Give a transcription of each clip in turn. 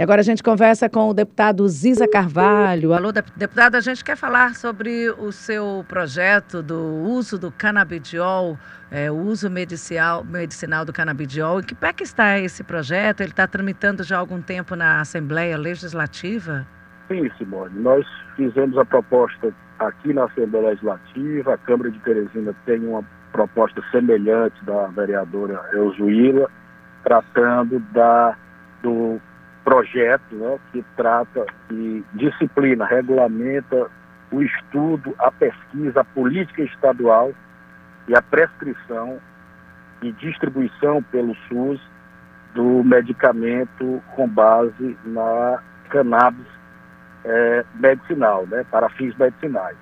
E agora a gente conversa com o deputado Ziza Carvalho. Alô, deputado, a gente quer falar sobre o seu projeto do uso do canabidiol, é, o uso medicinal, medicinal do canabidiol. Em que pé que está esse projeto? Ele está tramitando já há algum tempo na Assembleia Legislativa? Sim, Simone. Nós fizemos a proposta aqui na Assembleia Legislativa. A Câmara de Teresina tem uma proposta semelhante da vereadora Elzuíla, tratando da, do projeto né, que trata e disciplina, regulamenta o estudo, a pesquisa, a política estadual e a prescrição e distribuição pelo SUS do medicamento com base na cannabis é, medicinal, né, para fins medicinais.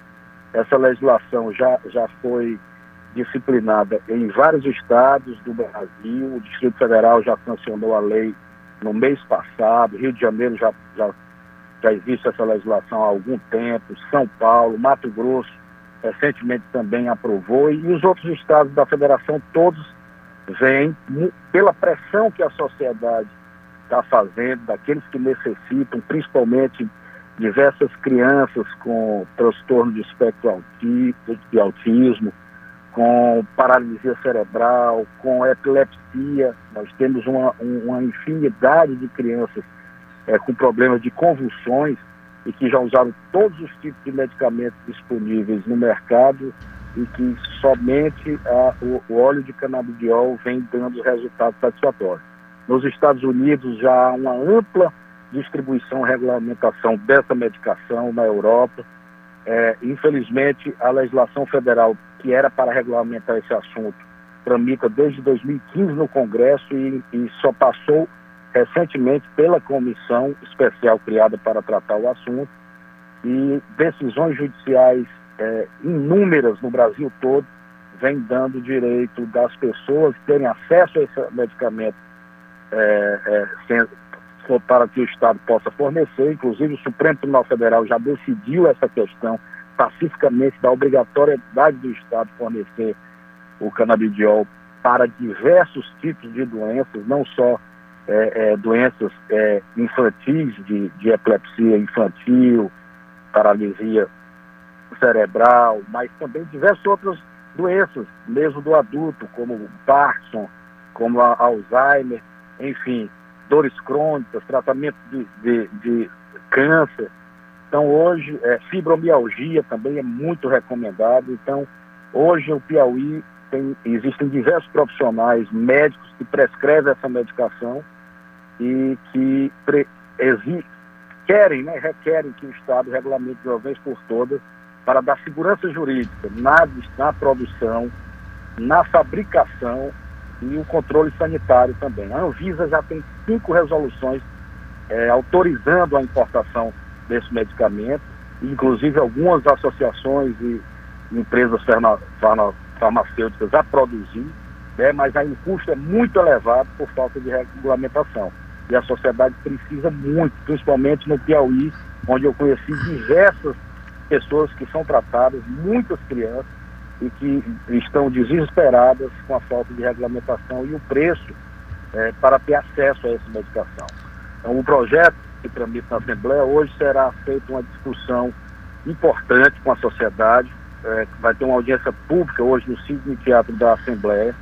Essa legislação já, já foi disciplinada em vários estados do Brasil, o Distrito Federal já sancionou a lei no mês passado, Rio de Janeiro já, já, já existe essa legislação há algum tempo, São Paulo, Mato Grosso recentemente também aprovou, e os outros estados da federação todos vêm pela pressão que a sociedade está fazendo, daqueles que necessitam, principalmente diversas crianças com transtorno de espectro de autismo, com paralisia cerebral, com epilepsia. Nós temos uma, uma infinidade de crianças é, com problemas de convulsões e que já usaram todos os tipos de medicamentos disponíveis no mercado e que somente a, o, o, óleo de canabidiol vem dando resultados satisfatórios. Nos Estados Unidos já há uma ampla distribuição e regulamentação dessa medicação na Europa. É, infelizmente, a legislação federal que era para regulamentar esse assunto, tramita desde 2015 no Congresso e, e só passou recentemente pela comissão especial criada para tratar o assunto. E decisões judiciais é, inúmeras no Brasil todo vêm dando direito das pessoas terem acesso a esse medicamento é, é, sem, para que o Estado possa fornecer. Inclusive, o Supremo Tribunal Federal já decidiu essa questão pacificamente da obrigatoriedade do Estado fornecer o canabidiol para diversos tipos de doenças, não só é, é, doenças é, infantis, de, de epilepsia infantil, paralisia cerebral, mas também diversas outras doenças, mesmo do adulto, como Parkinson, como Alzheimer, enfim, dores crônicas, tratamento de, de, de câncer. Então, hoje, é, fibromialgia também é muito recomendado. Então, hoje, o Piauí tem, existem diversos profissionais médicos que prescrevem essa medicação e que pre, exi, querem, né, requerem que o Estado regulamente de uma vez por todas para dar segurança jurídica na, na produção, na fabricação e o controle sanitário também. A Anvisa já tem cinco resoluções é, autorizando a importação desse medicamento, inclusive algumas associações e empresas farmacêuticas a produzir, né, mas aí o custo é muito elevado por falta de regulamentação. E a sociedade precisa muito, principalmente no Piauí, onde eu conheci diversas pessoas que são tratadas, muitas crianças, e que estão desesperadas com a falta de regulamentação e o preço é, para ter acesso a essa medicação. Então, o projeto que tramita na Assembleia, hoje será feita uma discussão importante com a sociedade, é, vai ter uma audiência pública hoje no Cine Teatro da Assembleia,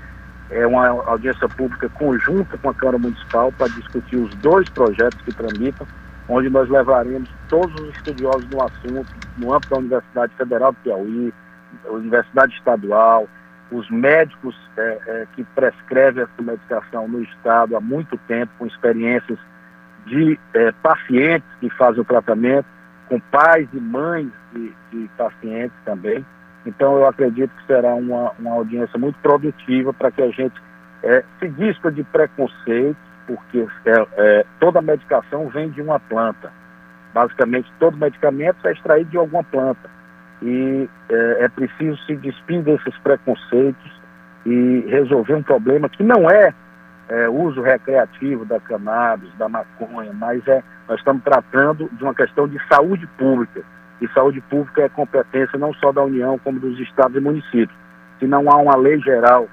é uma audiência pública conjunta com a Câmara Municipal para discutir os dois projetos que tramitam, onde nós levaremos todos os estudiosos do assunto, no âmbito da Universidade Federal do Piauí, Universidade Estadual, os médicos é, é, que prescrevem essa medicação no Estado há muito tempo, com experiências de é, pacientes que fazem o tratamento, com pais e mães de, de pacientes também. Então, eu acredito que será uma, uma audiência muito produtiva para que a gente é, se dispa de preconceitos, porque é, é, toda medicação vem de uma planta. Basicamente, todo medicamento é extraído de alguma planta. E é, é preciso se despir desses preconceitos e resolver um problema que não é é, uso recreativo da cannabis, da maconha, mas é, nós estamos tratando de uma questão de saúde pública. E saúde pública é competência não só da União, como dos estados e municípios. Se não há uma lei geral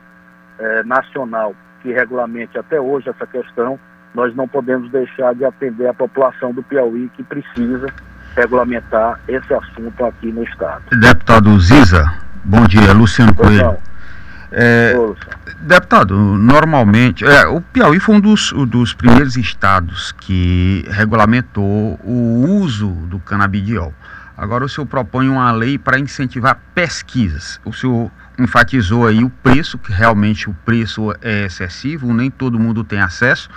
é, nacional que regulamente até hoje essa questão, nós não podemos deixar de atender a população do Piauí que precisa regulamentar esse assunto aqui no Estado. Deputado Ziza, bom dia, Luciano Coelho. É, deputado, normalmente, é, o Piauí foi um dos, um dos primeiros estados que regulamentou o uso do canabidiol. Agora o senhor propõe uma lei para incentivar pesquisas. O senhor enfatizou aí o preço, que realmente o preço é excessivo, nem todo mundo tem acesso.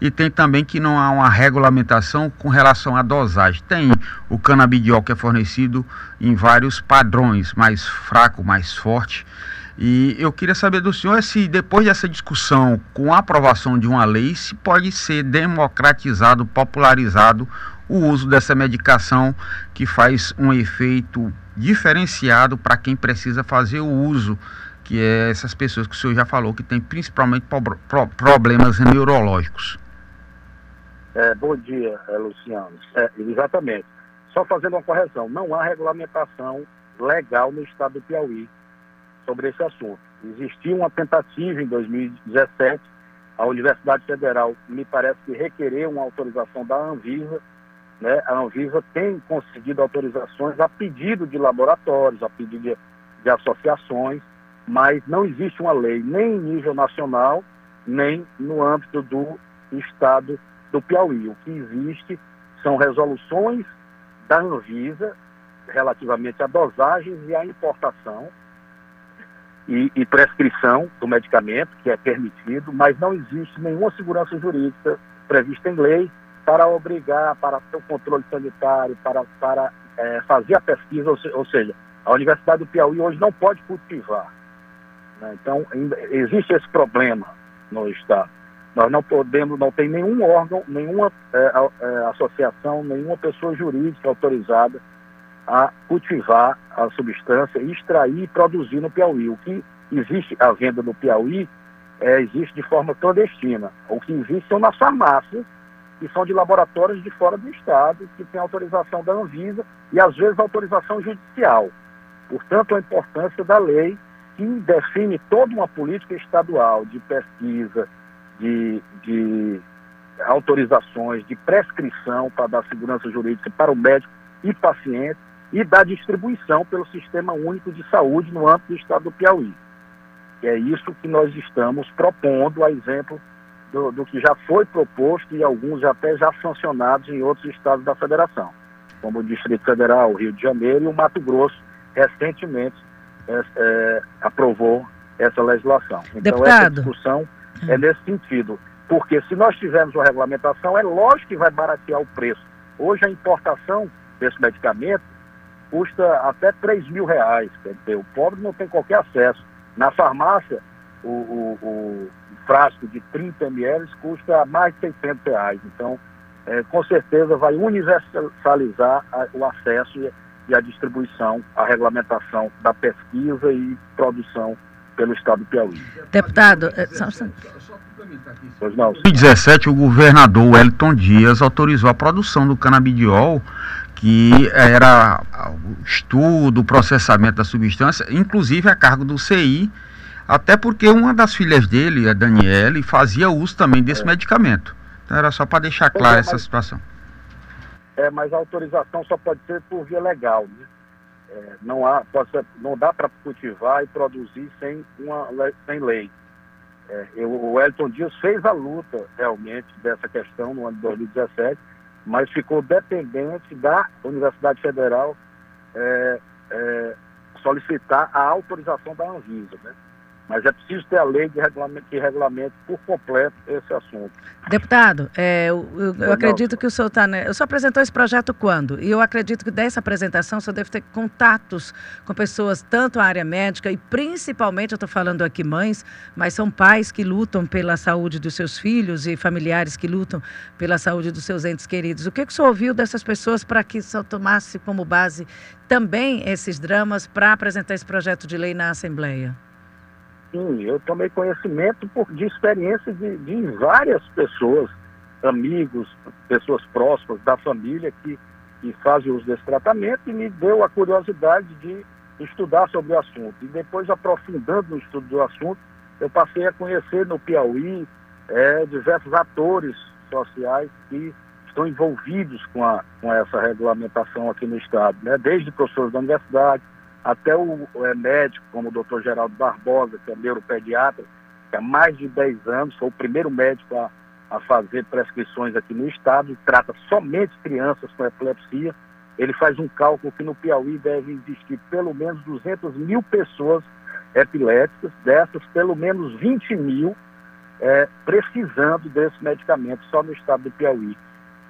E tem também que não há uma regulamentação com relação à dosagem. Tem o canabidiol que é fornecido em vários padrões, mais fraco, mais forte. E eu queria saber do senhor se depois dessa discussão, com a aprovação de uma lei, se pode ser democratizado, popularizado o uso dessa medicação que faz um efeito diferenciado para quem precisa fazer o uso, que é essas pessoas que o senhor já falou, que tem principalmente pro, problemas neurológicos. É, bom dia, é, Luciano. É, exatamente. Só fazendo uma correção, não há regulamentação legal no estado do Piauí sobre esse assunto. Existiu uma tentativa em 2017, a Universidade Federal me parece que requereu uma autorização da Anvisa né, a Anvisa tem concedido autorizações a pedido de laboratórios, a pedido de, de associações, mas não existe uma lei nem em nível nacional, nem no âmbito do Estado do Piauí. O que existe são resoluções da Anvisa relativamente a dosagens e a importação e, e, prescrição do medicamento, que é permitido, mas não existe nenhuma segurança jurídica prevista em lei para obrigar, para ter o controle sanitário, para, para é, fazer a pesquisa, ou, se, ou, seja, a Universidade do Piauí hoje não pode cultivar. Né? Então, existe esse problema no Estado. Nós não podemos, não tem nenhum órgão, nenhuma é, é, associação, nenhuma pessoa jurídica autorizada a cultivar a substância, extrair e produzir no Piauí. O que existe a venda no Piauí é, existe de forma clandestina. O que existe são nas farmácias que são de laboratórios de fora do Estado, que têm autorização da Anvisa e, às vezes, autorização judicial. Portanto, a importância da lei que define toda uma política estadual de pesquisa, de, de autorizações, de prescrição para dar segurança jurídica para o médico e paciente e da distribuição pelo Sistema Único de Saúde no âmbito do Estado do Piauí. E é isso que nós estamos propondo, a exemplo do, do, que já foi proposto e alguns até já sancionados em outros estados da federação, como o Distrito Federal, o Rio de Janeiro e o Mato Grosso, recentemente é, é, aprovou essa legislação. Então, Deputado. essa discussão é nesse sentido, porque se nós tivermos uma regulamentação, é lógico que vai baratear o preço. Hoje, a importação desse medicamento custa até 3 mil reais, quer dizer, o pobre não tem qualquer acesso. Na farmácia, o, o, o frasco de 30 ml custa mais de 600 reais. Então, é, com certeza vai universalizar a, o acesso e, e a distribuição, a regulamentação da pesquisa e produção pelo Estado do Piauí. Deputado, é, Pois não. Em 2017, o governador Wellington Dias autorizou a produção do canabidiol, que era o estudo, o processamento da substância, inclusive a cargo do CI, até porque uma das filhas dele, a Daniele, fazia uso também desse é. medicamento. Então era só para deixar clara é, essa situação. É, mas a autorização só pode ser por via legal, né? É, não, há, ser, não dá para cultivar e produzir sem, uma, sem lei. É, eu, o Elton Dias fez a luta realmente dessa questão no ano de 2017, mas ficou dependente da Universidade Federal é, é, solicitar a autorização da Anvisa. Né? Mas é preciso ter a lei de regulamento, que regulamente por completo esse assunto. Deputado, é, eu, eu, eu acredito que o senhor está. Né, o senhor apresentou esse projeto quando? E eu acredito que dessa apresentação o senhor deve ter contatos com pessoas, tanto a área médica e principalmente, eu estou falando aqui mães, mas são pais que lutam pela saúde dos seus filhos e familiares que lutam pela saúde dos seus entes queridos. O que, que o senhor ouviu dessas pessoas para que o senhor tomasse como base também esses dramas para apresentar esse projeto de lei na Assembleia? Sim, eu tomei conhecimento por, de experiência de, de várias pessoas, amigos, pessoas próximas da família que, que fazem uso desse tratamento e me deu a curiosidade de estudar sobre o assunto. E depois, aprofundando no estudo do assunto, eu passei a conhecer no Piauí é, diversos atores sociais que estão envolvidos com, a, com essa regulamentação aqui no Estado, né? desde professores da universidade até o, é, médico, como o doutor Geraldo Barbosa, que é neuropediatra, que há mais de 10 anos foi o primeiro médico a, a fazer prescrições aqui no Estado e trata somente crianças com epilepsia. Ele faz um cálculo que no Piauí deve existir pelo menos 200 mil pessoas epiléticas, dessas pelo menos 20 mil é, precisando desse medicamento só no estado do Piauí.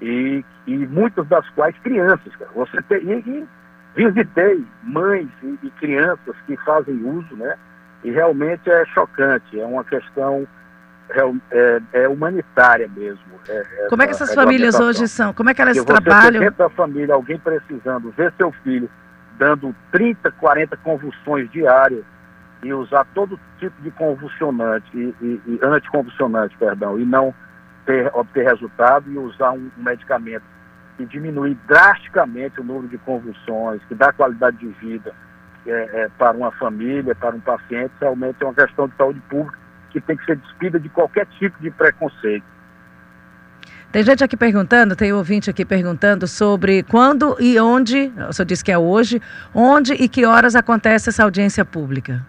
E, e muitas das quais crianças. Cara. Você tem, e, e visitei mães e, e, crianças que fazem uso, né? E realmente é chocante, é uma questão é, é humanitária mesmo. É, é Como é que essas famílias hoje são? Como é que elas Porque trabalham? Dentro da família, alguém precisando ver seu filho dando 30, 40 convulsões diárias e usar todo tipo de convulsionante e, e, e anticonvulsionante, perdão, e não ter, obter resultado e usar um, um medicamento que diminui drasticamente o número de convulsões, que dá qualidade de vida é, é, para uma família, para um paciente, realmente é uma questão de saúde pública que tem que ser despida de qualquer tipo de preconceito. Tem gente aqui perguntando, tem ouvinte aqui perguntando sobre quando e onde, o senhor disse que é hoje, onde e que horas acontece essa audiência pública?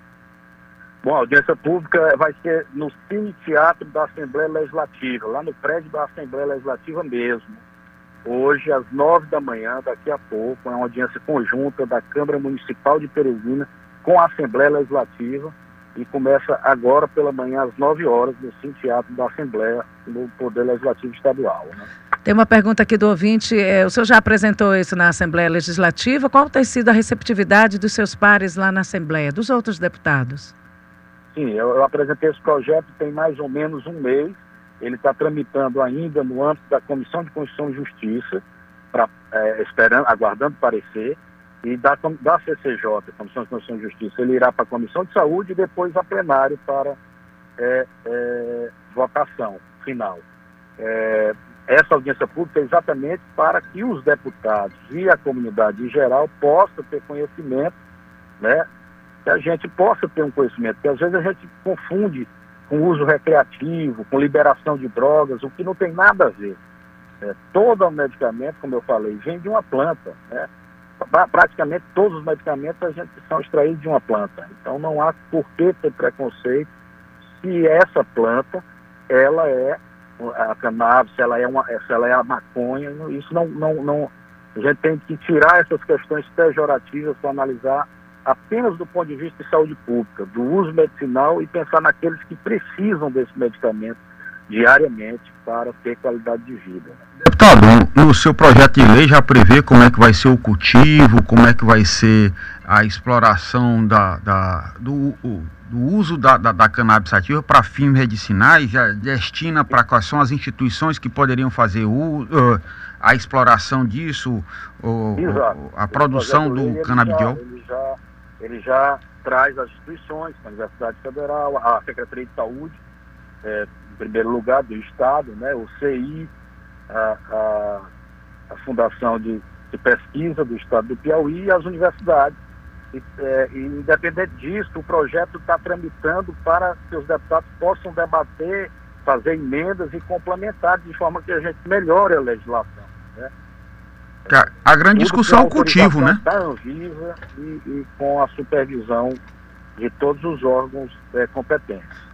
Bom, a audiência pública vai ser no Cine Teatro da Assembleia Legislativa, lá no prédio da Assembleia Legislativa mesmo. Hoje, às nove da manhã, daqui a pouco, é uma audiência conjunta da Câmara Municipal de Teresina com a Assembleia Legislativa e começa agora pela manhã às nove horas no Cine Teatro da Assembleia no Poder Legislativo Estadual. Né? Tem uma pergunta aqui do ouvinte. É, o senhor já apresentou isso na Assembleia Legislativa. Qual tem sido a receptividade dos seus pares lá na Assembleia, dos outros deputados? Sim, eu, eu apresentei esse projeto tem mais ou menos um mês. Ele está tramitando ainda no âmbito da Comissão de Constituição e Justiça, pra, é, esperando, aguardando parecer, e da, da CCJ, Comissão de Constituição e Justiça, ele irá para a Comissão de Saúde e depois a plenário para é, é, votação final. É, essa audiência pública é exatamente para que os deputados e a comunidade em geral possam ter conhecimento né, que a gente possa ter um conhecimento, porque às vezes a gente confunde com uso recreativo, com liberação de drogas, o que não tem nada a ver. É, todo o medicamento, como eu falei, vem de uma planta. Né? Praticamente todos os medicamentos a gente são extraídos de uma planta. Então não há por que ter preconceito se essa planta ela é a cannabis, ela é, uma, se ela é a maconha, isso não, não, não. A gente tem que tirar essas questões pejorativas para analisar apenas do ponto de vista de saúde pública, do uso medicinal e pensar naqueles que precisam desse medicamento diariamente para ter qualidade de vida. Deputado, no seu projeto de lei já prevê como é que vai ser o cultivo, como é que vai ser a exploração da, da do, do, uso da, da, da cannabis ativa para fins medicinais, já destina para quais são as instituições que poderiam fazer o, a exploração disso, uh, a produção do canabidiol? Já, ele já traz as instituições, a Universidade Federal, a Secretaria de Saúde, é, em primeiro lugar, do Estado, né, o CI, a, a, a Fundação de, de, Pesquisa do Estado do Piauí e as universidades. E, é, e independente disso, o projeto está tramitando para que os deputados possam debater, fazer emendas e complementar de forma que a gente melhore a legislação. Né? A, a grande discussão é o cultivo, né? Da Anvisa e, e, com a supervisão de todos os órgãos é, competentes.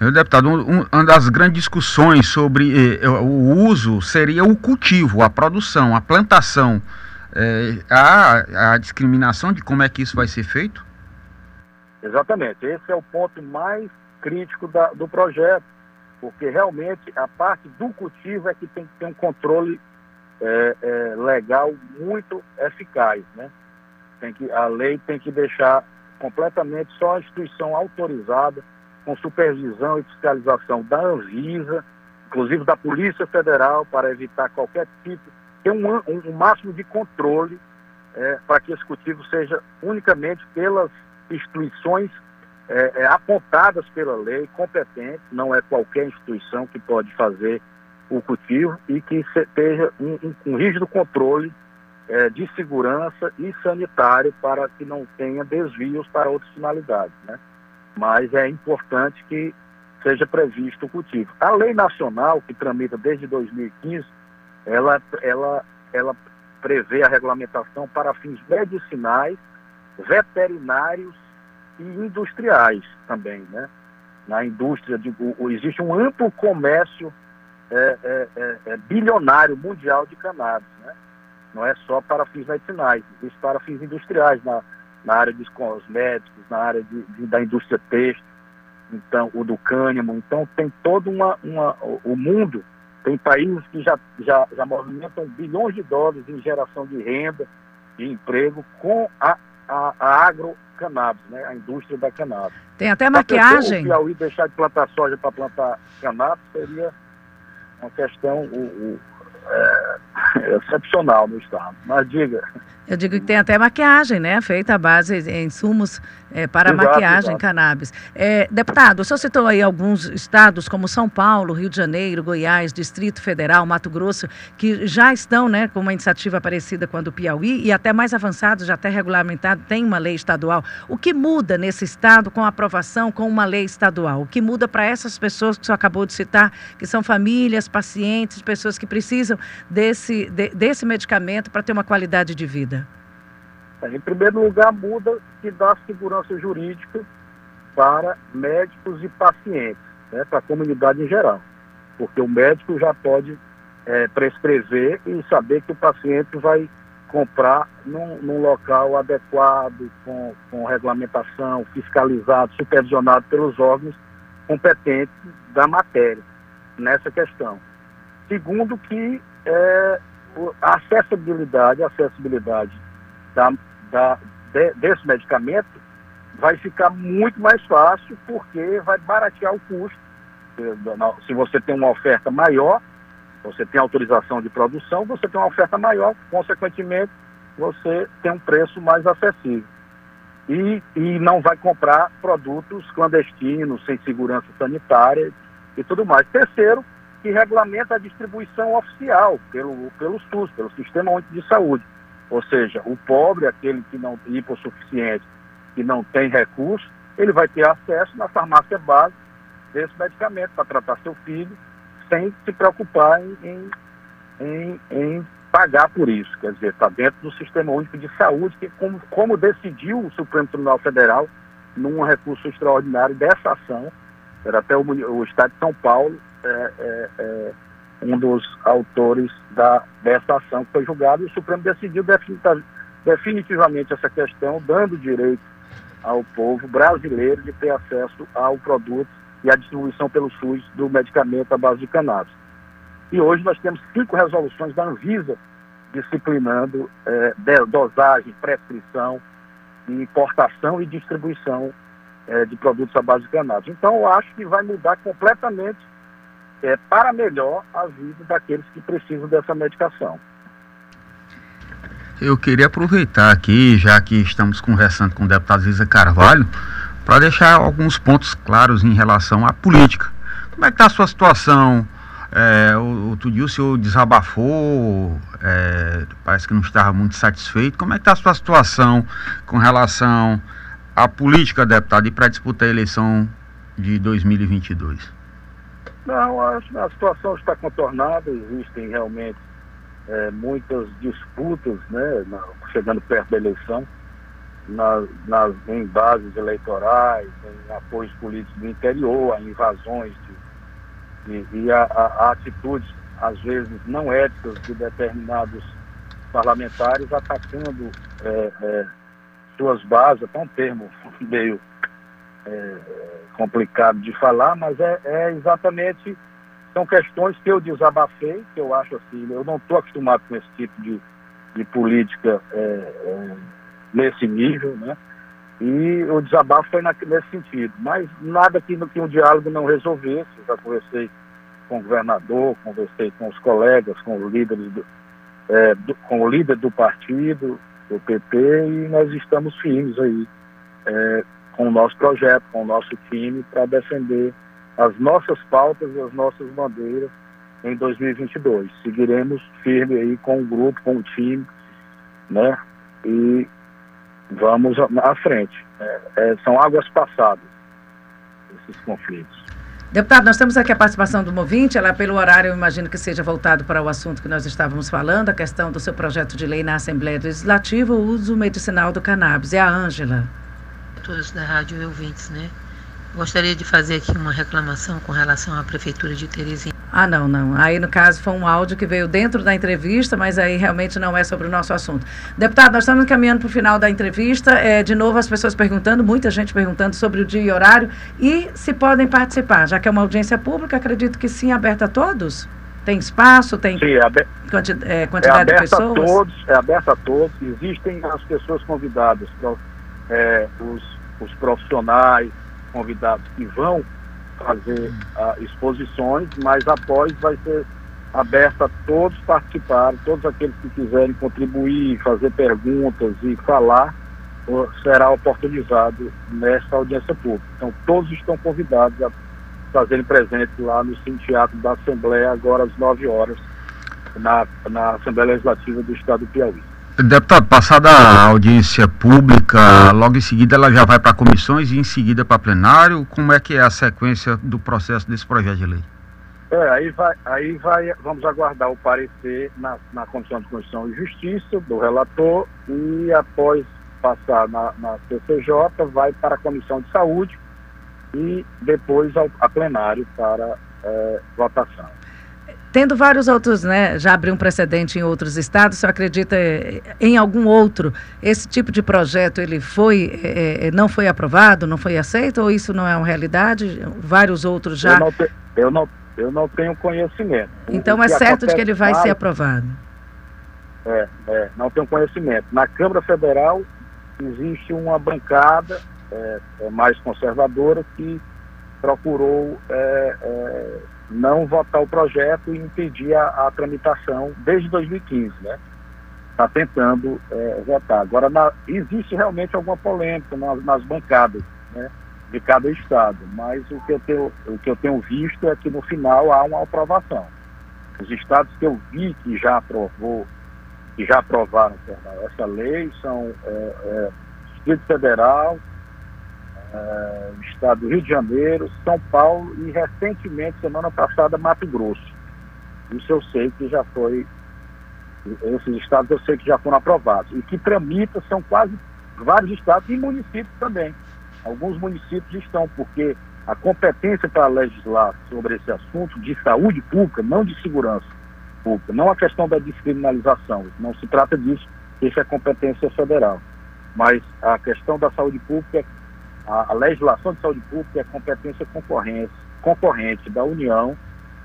Meu deputado, um, uma das grandes discussões sobre eh, o uso seria o cultivo, a produção, a plantação. Eh, a, a discriminação de como é que isso vai ser feito? Exatamente. Esse é o ponto mais crítico da, do projeto, porque realmente a parte do cultivo é que tem que ter um controle é, é, legal muito eficaz, né? Tem que, a lei tem que deixar completamente só a instituição autorizada, com supervisão e fiscalização da Anvisa, inclusive da Polícia Federal, para evitar qualquer tipo, ter um, um, um máximo de controle é, para que esse cultivo seja unicamente pelas instituições é, é, apontadas pela lei, competentes, não é qualquer instituição que pode fazer o cultivo e que esteja um, um, um rígido controle é, de segurança e sanitário para que não tenha desvios para outras finalidades. Né? Mas é importante que seja previsto o cultivo. A lei nacional, que tramita desde 2015, ela, ela, ela prevê a regulamentação para fins medicinais, veterinários e industriais também, né? Na indústria, de, existe um amplo comércio é, é, é, é, bilionário mundial de cannabis, né? Não é só para fins medicinais, existe para fins industriais, na, na área dos cosméticos, na área de, de, da indústria têxtil, então, o do cânimo. Então, tem todo uma, uma, o mundo, tem países que já, já, já movimentam bilhões de dólares em geração de renda e emprego com a, a, a agrocannabis, né? a indústria da cannabis. Tem até maquiagem. Se o Piauí deixar de plantar soja para plantar cannabis seria uma questão o, o, excepcional no estado. Mas diga. Eu digo que tem até maquiagem, né? Feita à base de insumos é, para exato, maquiagem, exato. cannabis. É, deputado, o senhor citou aí alguns estados como São Paulo, Rio de Janeiro, Goiás, Distrito Federal, Mato Grosso, que já estão né, com uma iniciativa parecida com a do Piauí e até mais avançados, já até regulamentado, tem uma lei estadual. O que muda nesse estado com a aprovação, com uma lei estadual? O que muda para essas pessoas que o senhor acabou de citar, que são famílias, pacientes, pessoas que precisam desse, de, desse medicamento para ter uma qualidade de vida? Em primeiro lugar, muda que dá segurança jurídica para médicos e pacientes, né, para a comunidade em geral. Porque o médico já pode é, prescrever e saber que o paciente vai comprar num, num local adequado, com, com regulamentação, fiscalizado, supervisionado pelos órgãos competentes da matéria nessa questão. Segundo que é, a acessibilidade, a acessibilidade da, da, de, desse medicamento vai ficar muito mais fácil porque vai baratear o custo. Se você tem uma oferta maior, você tem autorização de produção, você tem uma oferta maior, consequentemente, você tem um preço mais acessível. E, e não vai comprar produtos clandestinos, sem segurança sanitária e tudo mais. Terceiro, que regulamenta a distribuição oficial pelo, pelo SUS, pelo Sistema Único de Saúde. Ou seja, o pobre, aquele que não hipossuficiente, que não tem recurso, ele vai ter acesso na farmácia base desse medicamento para tratar seu filho, sem se preocupar em, em, em, em pagar por isso. Quer dizer, está dentro do Sistema Único de Saúde, que como, como decidiu o Supremo Tribunal Federal, num recurso extraordinário dessa ação, era até o, o Estado de São Paulo, é, é, é um dos autores da, dessa ação que foi julgado, e o Supremo decidiu definitivamente essa questão, dando direito ao povo brasileiro de ter acesso ao produto e à distribuição pelo SUS do medicamento à base de cannabis. E hoje nós temos cinco resoluções da Anvisa disciplinando é, dosagem, prescrição, importação e distribuição é, de produtos à base de cannabis. Então, eu acho que vai mudar completamente é, para melhor a vida daqueles que precisam dessa medicação. Eu queria aproveitar aqui, já que estamos conversando com o deputado Zisa Carvalho, para deixar alguns pontos claros em relação à política. Como é que está a sua situação? É, outro dia o senhor desabafou, é, parece que não estava muito satisfeito. Como é que está a sua situação com relação à política, deputado, e para disputar a eleição de 2022? Não, a, a situação está contornada, existem realmente é, muitas disputas, né, na, chegando perto da eleição, nas, nas, em bases eleitorais, em apoios políticos do interior, em invasões de, de, e a, a, a atitudes, às vezes, não éticas de determinados parlamentares atacando é, é, suas bases, até um termo meio é, complicado de falar, mas é, é, exatamente, são questões que eu desabafei, que eu acho assim, eu não estou acostumado com esse tipo de, de política é, é, nesse nível, né? E o desabafo foi na, nesse sentido, mas nada que, que um diálogo não resolvesse, já conversei com o governador, conversei com os colegas, com os líderes do, é, do, com o líder do partido, do PP, e nós estamos firmes aí, é, com o nosso projeto, com o nosso time, para defender as nossas pautas e as nossas bandeiras em 2022. Seguiremos firme aí com o grupo, com o time, né? E vamos à frente. É, é, são águas passadas esses conflitos. Deputado, nós temos aqui a participação do Movinte, ela pelo horário eu imagino que seja voltado para o assunto que nós estávamos falando, a questão do seu projeto de lei na Assembleia Legislativa, o uso medicinal do cannabis. É a Ângela. Todos da rádio e ouvintes, né? Gostaria de fazer aqui uma reclamação com relação à Prefeitura de Teresina. Ah, não, não. Aí, no caso, foi um áudio que veio dentro da entrevista, mas aí realmente não é sobre o nosso assunto. Deputado, nós estamos caminhando para o final da entrevista. É, de novo, as pessoas perguntando, muita gente perguntando sobre o dia e horário e se podem participar. Já que é uma audiência pública, acredito que sim, aberta a todos? Tem espaço, tem sim, é aber... quanti... é, quantidade é de pessoas? A todos, é aberta a todos. Existem as pessoas convidadas, é, os, os profissionais, convidados que vão fazer uh, exposições, mas após vai ser aberta a todos participarem, todos aqueles que quiserem contribuir, fazer perguntas e falar, uh, será oportunizado nesta audiência pública. Então, todos estão convidados a fazerem presente lá no Cine Teatro da Assembleia, agora às 9 horas, na, na Assembleia Legislativa do Estado do Piauí. Deputado, passada a audiência pública, logo em seguida ela já vai para comissões e em seguida para plenário. Como é que é a sequência do processo desse projeto de lei? É, aí vai, aí vai, vamos aguardar o parecer na, na Comissão de Constituição e Justiça do relator e após passar na, na CCJ vai para a Comissão de Saúde e depois ao, a plenário para é, votação. Tendo vários outros, né, já abriu um precedente em outros estados, você acredita eh, em algum outro, esse tipo de projeto ele foi, é, não foi aprovado, não foi aceito, ou isso não é uma realidade? Vários outros já... Eu não, te, eu não, eu não tenho conhecimento. Então é certo de que ele vai ser aprovado? É, é, não tenho conhecimento. Na Câmara Federal existe uma bancada é, mais conservadora que procurou não votar o projeto e impedir a, a tramitação desde 2015, né? Está tentando é, votar. Agora, na, existe realmente alguma polêmica nas, nas bancadas, né? De cada estado, mas o que, eu tenho, o que eu tenho visto é que no final há uma aprovação. Os estados que eu vi que já aprovou, que já aprovaram essa lei são é, é, Distrito Federal, uh, estado do Rio de Janeiro, São Paulo e recentemente, semana passada, Mato Grosso. Isso eu sei que já foi, esses estados eu sei que já foram aprovados. E que tramita são quase vários estados e municípios também. Alguns municípios estão, porque a competência para legislar sobre esse assunto de saúde pública, não de segurança pública, não a questão da descriminalização, não se trata disso, isso é competência federal. Mas a questão da saúde pública é a, a legislação de saúde pública é competência concorrente, concorrente da União,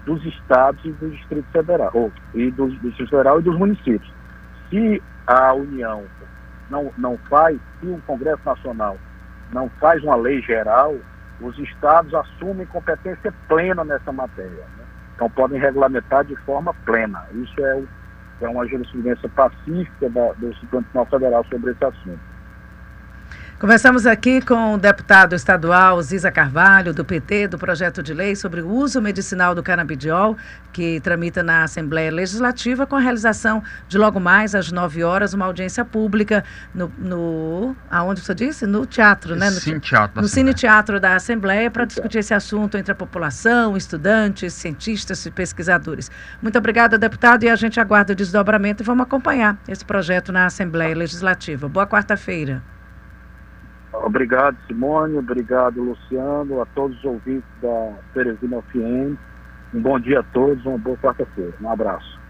dos estados e do Distrito Federal, ou, e do, do Distrito Federal e dos municípios. Se a União não, não faz, se o Congresso Nacional não faz uma lei geral, os estados assumem competência plena nessa matéria. Né? Então podem regulamentar de forma plena. Isso é, é uma jurisprudência pacífica da, do Supremo Tribunal Federal sobre esse assunto. Conversamos aqui com o deputado estadual Ziza Carvalho, do PT, do projeto de lei sobre o uso medicinal do canabidiol, que tramita na Assembleia Legislativa, com a realização de logo mais às 9 horas, uma audiência pública no. no aonde você disse? No teatro, né? No, Cine Teatro no Cine Teatro da Assembleia, para discutir esse assunto entre a população, estudantes, cientistas e pesquisadores. Muito obrigada, deputado, e a gente aguarda o desdobramento e vamos acompanhar esse projeto na Assembleia Legislativa. Boa quarta-feira. Obrigado, Simone. Obrigado, Luciano. A todos os ouvintes da Teresina FM. Um bom dia a todos. Uma boa quarta-feira. Um abraço.